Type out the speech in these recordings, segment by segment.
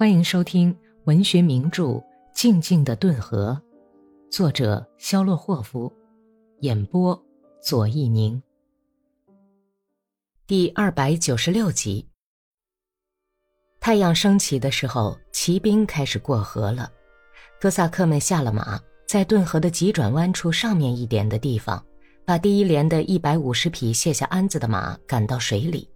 欢迎收听文学名著《静静的顿河》，作者肖洛霍夫，演播左一宁。第二百九十六集。太阳升起的时候，骑兵开始过河了。哥萨克们下了马，在顿河的急转弯处上面一点的地方，把第一连的一百五十匹卸下鞍子的马赶到水里。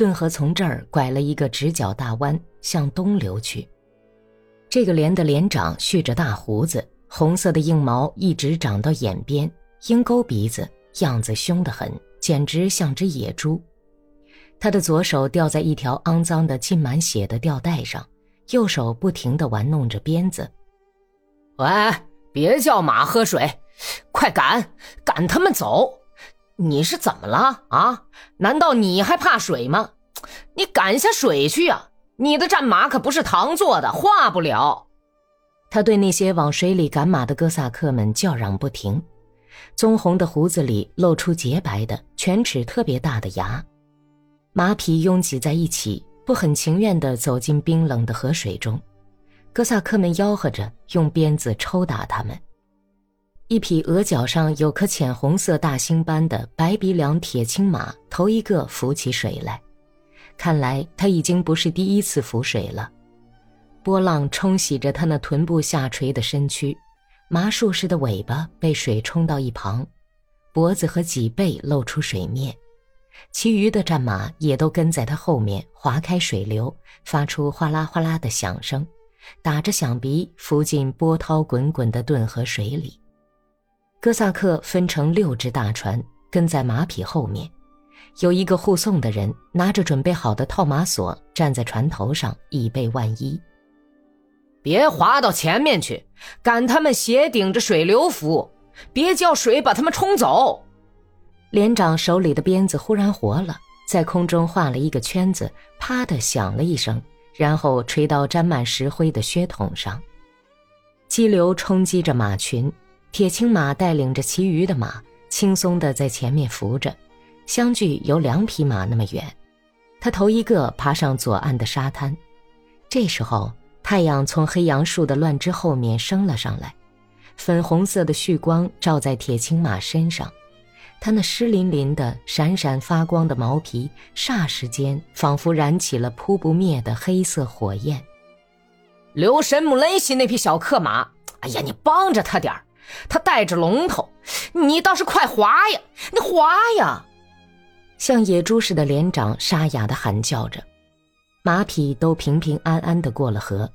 顿河从这儿拐了一个直角大弯，向东流去。这个连的连长蓄着大胡子，红色的硬毛一直长到眼边，鹰钩鼻子，样子凶得很，简直像只野猪。他的左手吊在一条肮脏的浸满血的吊带上，右手不停地玩弄着鞭子。喂，别叫马喝水，快赶，赶他们走！你是怎么了啊？难道你还怕水吗？你赶下水去呀！你的战马可不是糖做的，化不了。他对那些往水里赶马的哥萨克们叫嚷不停，棕红的胡子里露出洁白的、犬齿特别大的牙。马匹拥挤在一起，不很情愿地走进冰冷的河水中。哥萨克们吆喝着，用鞭子抽打他们。一匹额角上有颗浅红色大星斑的白鼻梁铁青马，头一个浮起水来。看来他已经不是第一次浮水了。波浪冲洗着他那臀部下垂的身躯，麻树似的尾巴被水冲到一旁，脖子和脊背露出水面。其余的战马也都跟在他后面划开水流，发出哗啦哗啦的响声，打着响鼻浮进波涛滚滚的顿河水里。哥萨克分成六只大船，跟在马匹后面，有一个护送的人拿着准备好的套马索，站在船头上以备万一。别划到前面去，赶他们斜顶着水流浮，别叫水把他们冲走。连长手里的鞭子忽然活了，在空中画了一个圈子，啪的响了一声，然后吹到沾满石灰的靴筒上，激流冲击着马群。铁青马带领着其余的马，轻松地在前面扶着，相距有两匹马那么远。他头一个爬上左岸的沙滩。这时候，太阳从黑杨树的乱枝后面升了上来，粉红色的旭光照在铁青马身上，他那湿淋淋的、闪闪发光的毛皮，霎时间仿佛燃起了扑不灭的黑色火焰。留神姆雷西那匹小克马，哎呀，你帮着他点儿。他带着龙头，你倒是快划呀！你划呀！像野猪似的连长沙哑的喊叫着，马匹都平平安安的过了河，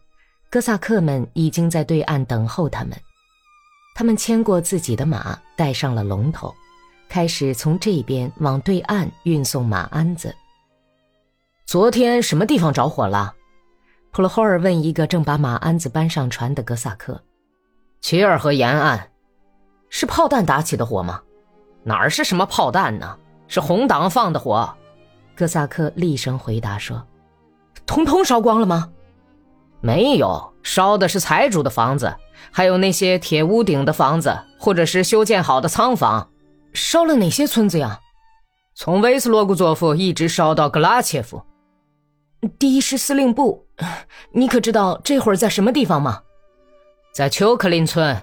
哥萨克们已经在对岸等候他们。他们牵过自己的马，带上了龙头，开始从这边往对岸运送马鞍子。昨天什么地方着火了？普罗霍尔问一个正把马鞍子搬上船的哥萨克。齐尔河沿岸，是炮弹打起的火吗？哪儿是什么炮弹呢？是红党放的火。哥萨克厉声回答说：“通通烧光了吗？没有，烧的是财主的房子，还有那些铁屋顶的房子，或者是修建好的仓房。烧了哪些村子呀？从维斯洛古佐夫一直烧到格拉切夫。第一师司令部，你可知道这会儿在什么地方吗？”在丘克林村，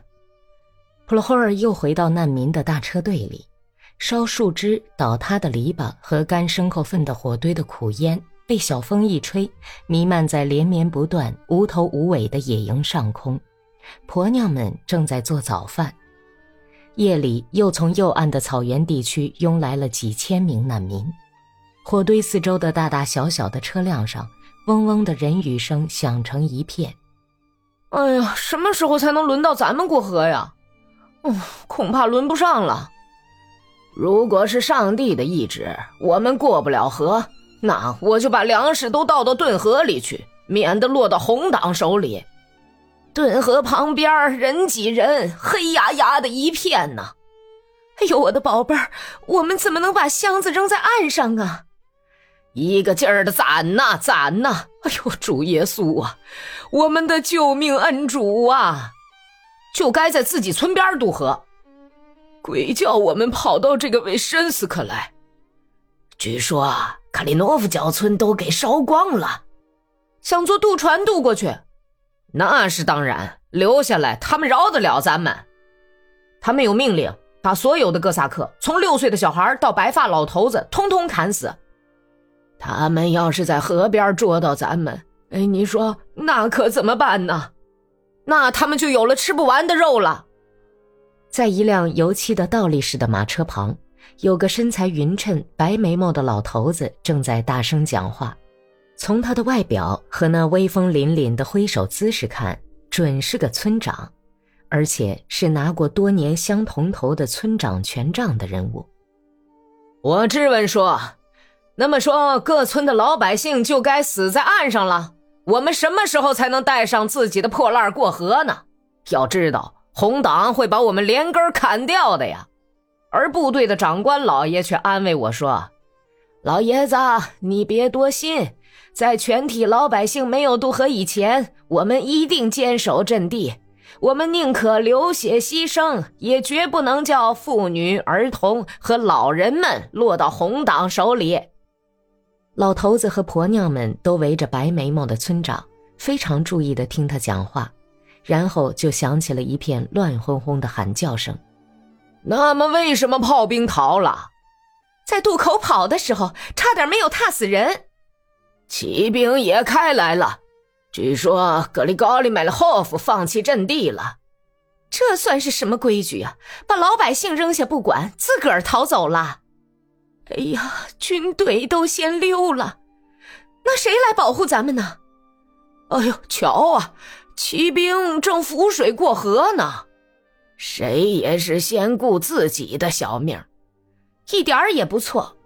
普罗霍尔又回到难民的大车队里，烧树枝、倒塌的篱笆和干牲口粪的火堆的苦烟被小风一吹，弥漫在连绵不断、无头无尾的野营上空。婆娘们正在做早饭。夜里，又从右岸的草原地区拥来了几千名难民。火堆四周的大大小小的车辆上，嗡嗡的人语声响成一片。哎呀，什么时候才能轮到咱们过河呀？嗯，恐怕轮不上了。如果是上帝的意志，我们过不了河，那我就把粮食都倒到顿河里去，免得落到红党手里。顿河旁边人挤人，黑压压的一片呢。哎呦，我的宝贝儿，我们怎么能把箱子扔在岸上啊？一个劲儿的攒呐攒呐！哎呦，主耶稣啊！我们的救命恩主啊，就该在自己村边渡河。鬼叫我们跑到这个维申斯克来。据说卡利诺夫角村都给烧光了，想坐渡船渡过去。那是当然，留下来他们饶得了咱们？他们有命令，把所有的哥萨克，从六岁的小孩到白发老头子，通通砍死。他们要是在河边捉到咱们，哎，你说那可怎么办呢？那他们就有了吃不完的肉了。在一辆油漆的倒立式的马车旁，有个身材匀称、白眉毛的老头子正在大声讲话。从他的外表和那威风凛凛的挥手姿势看，准是个村长，而且是拿过多年相同头的村长权杖的人物。我质问说，那么说各村的老百姓就该死在岸上了？我们什么时候才能带上自己的破烂过河呢？要知道，红党会把我们连根砍掉的呀！而部队的长官老爷却安慰我说：“老爷子，你别多心。”在全体老百姓没有渡河以前，我们一定坚守阵地。我们宁可流血牺牲，也绝不能叫妇女、儿童和老人们落到红党手里。老头子和婆娘们都围着白眉毛的村长，非常注意地听他讲话，然后就响起了一片乱哄哄的喊叫声。那么，为什么炮兵逃了？在渡口跑的时候，差点没有踏死人。骑兵也开来了，据说格里高利买了霍夫，放弃阵地了。这算是什么规矩啊？把老百姓扔下不管，自个儿逃走了。哎呀，军队都先溜了，那谁来保护咱们呢？哎呦，瞧啊，骑兵正浮水过河呢。谁也是先顾自己的小命，一点儿也不错。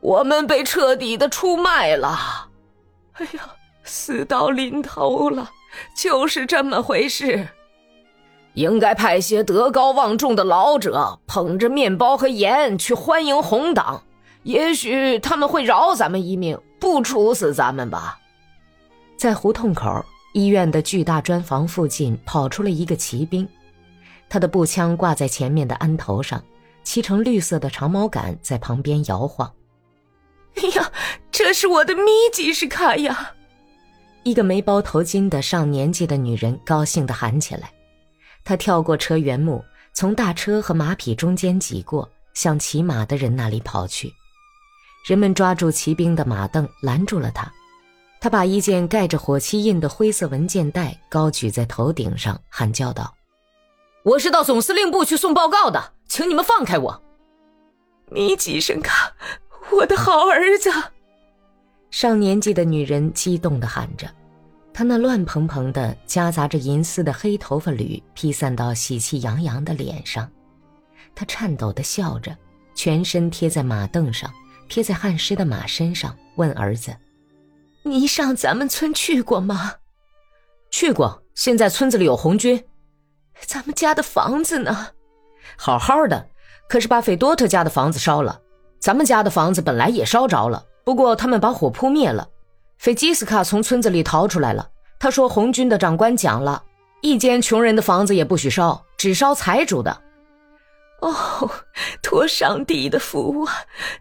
我们被彻底的出卖了。哎呀，死到临头了，就是这么回事。应该派些德高望重的老者，捧着面包和盐去欢迎红党，也许他们会饶咱们一命，不处死咱们吧。在胡同口医院的巨大砖房附近，跑出了一个骑兵，他的步枪挂在前面的鞍头上，漆成绿色的长毛杆在旁边摇晃。哎呀，这是我的咪吉什卡呀！一个没包头巾的上年纪的女人高兴地喊起来。她跳过车辕木，从大车和马匹中间挤过，向骑马的人那里跑去。人们抓住骑兵的马镫，拦住了他。他把一件盖着火漆印的灰色文件袋高举在头顶上，喊叫道：“我是到总司令部去送报告的，请你们放开我！”米吉申卡。我的好儿子！上年纪的女人激动地喊着，她那乱蓬蓬的、夹杂着银丝的黑头发缕披散到喜气洋洋的脸上，她颤抖地笑着，全身贴在马凳上，贴在汗湿的马身上，问儿子：“你上咱们村去过吗？”“去过。现在村子里有红军。”“咱们家的房子呢？”“好好的，可是把斐多特家的房子烧了。”咱们家的房子本来也烧着了，不过他们把火扑灭了。费基斯卡从村子里逃出来了。他说：“红军的长官讲了，一间穷人的房子也不许烧，只烧财主的。”哦，托上帝的福啊！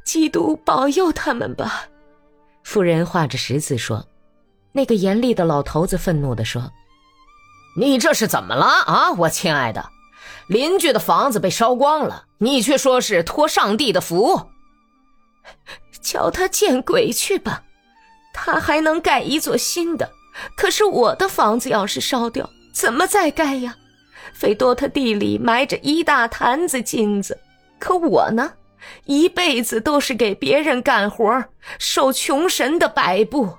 基督保佑他们吧。妇人画着十字说。那个严厉的老头子愤怒地说：“你这是怎么了啊，我亲爱的？邻居的房子被烧光了，你却说是托上帝的福。”叫他见鬼去吧！他还能盖一座新的，可是我的房子要是烧掉，怎么再盖呀？费多特地里埋着一大坛子金子，可我呢，一辈子都是给别人干活，受穷神的摆布。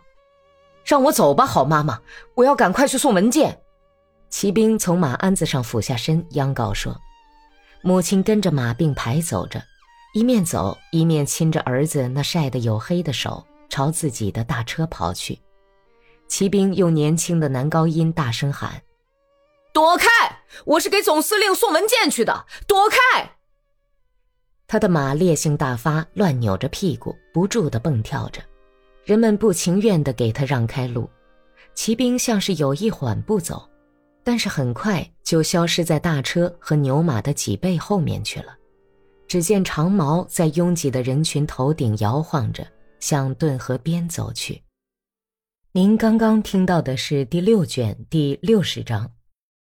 让我走吧，好妈妈，我要赶快去送文件。骑兵从马鞍子上俯下身，央告说：“母亲跟着马并排走着。”一面走一面亲着儿子那晒得黝黑的手，朝自己的大车跑去。骑兵用年轻的男高音大声喊：“躲开！我是给总司令送文件去的，躲开！”他的马烈性大发，乱扭着屁股，不住地蹦跳着。人们不情愿地给他让开路。骑兵像是有意缓步走，但是很快就消失在大车和牛马的脊背后面去了。只见长矛在拥挤的人群头顶摇晃着，向顿河边走去。您刚刚听到的是第六卷第六十章。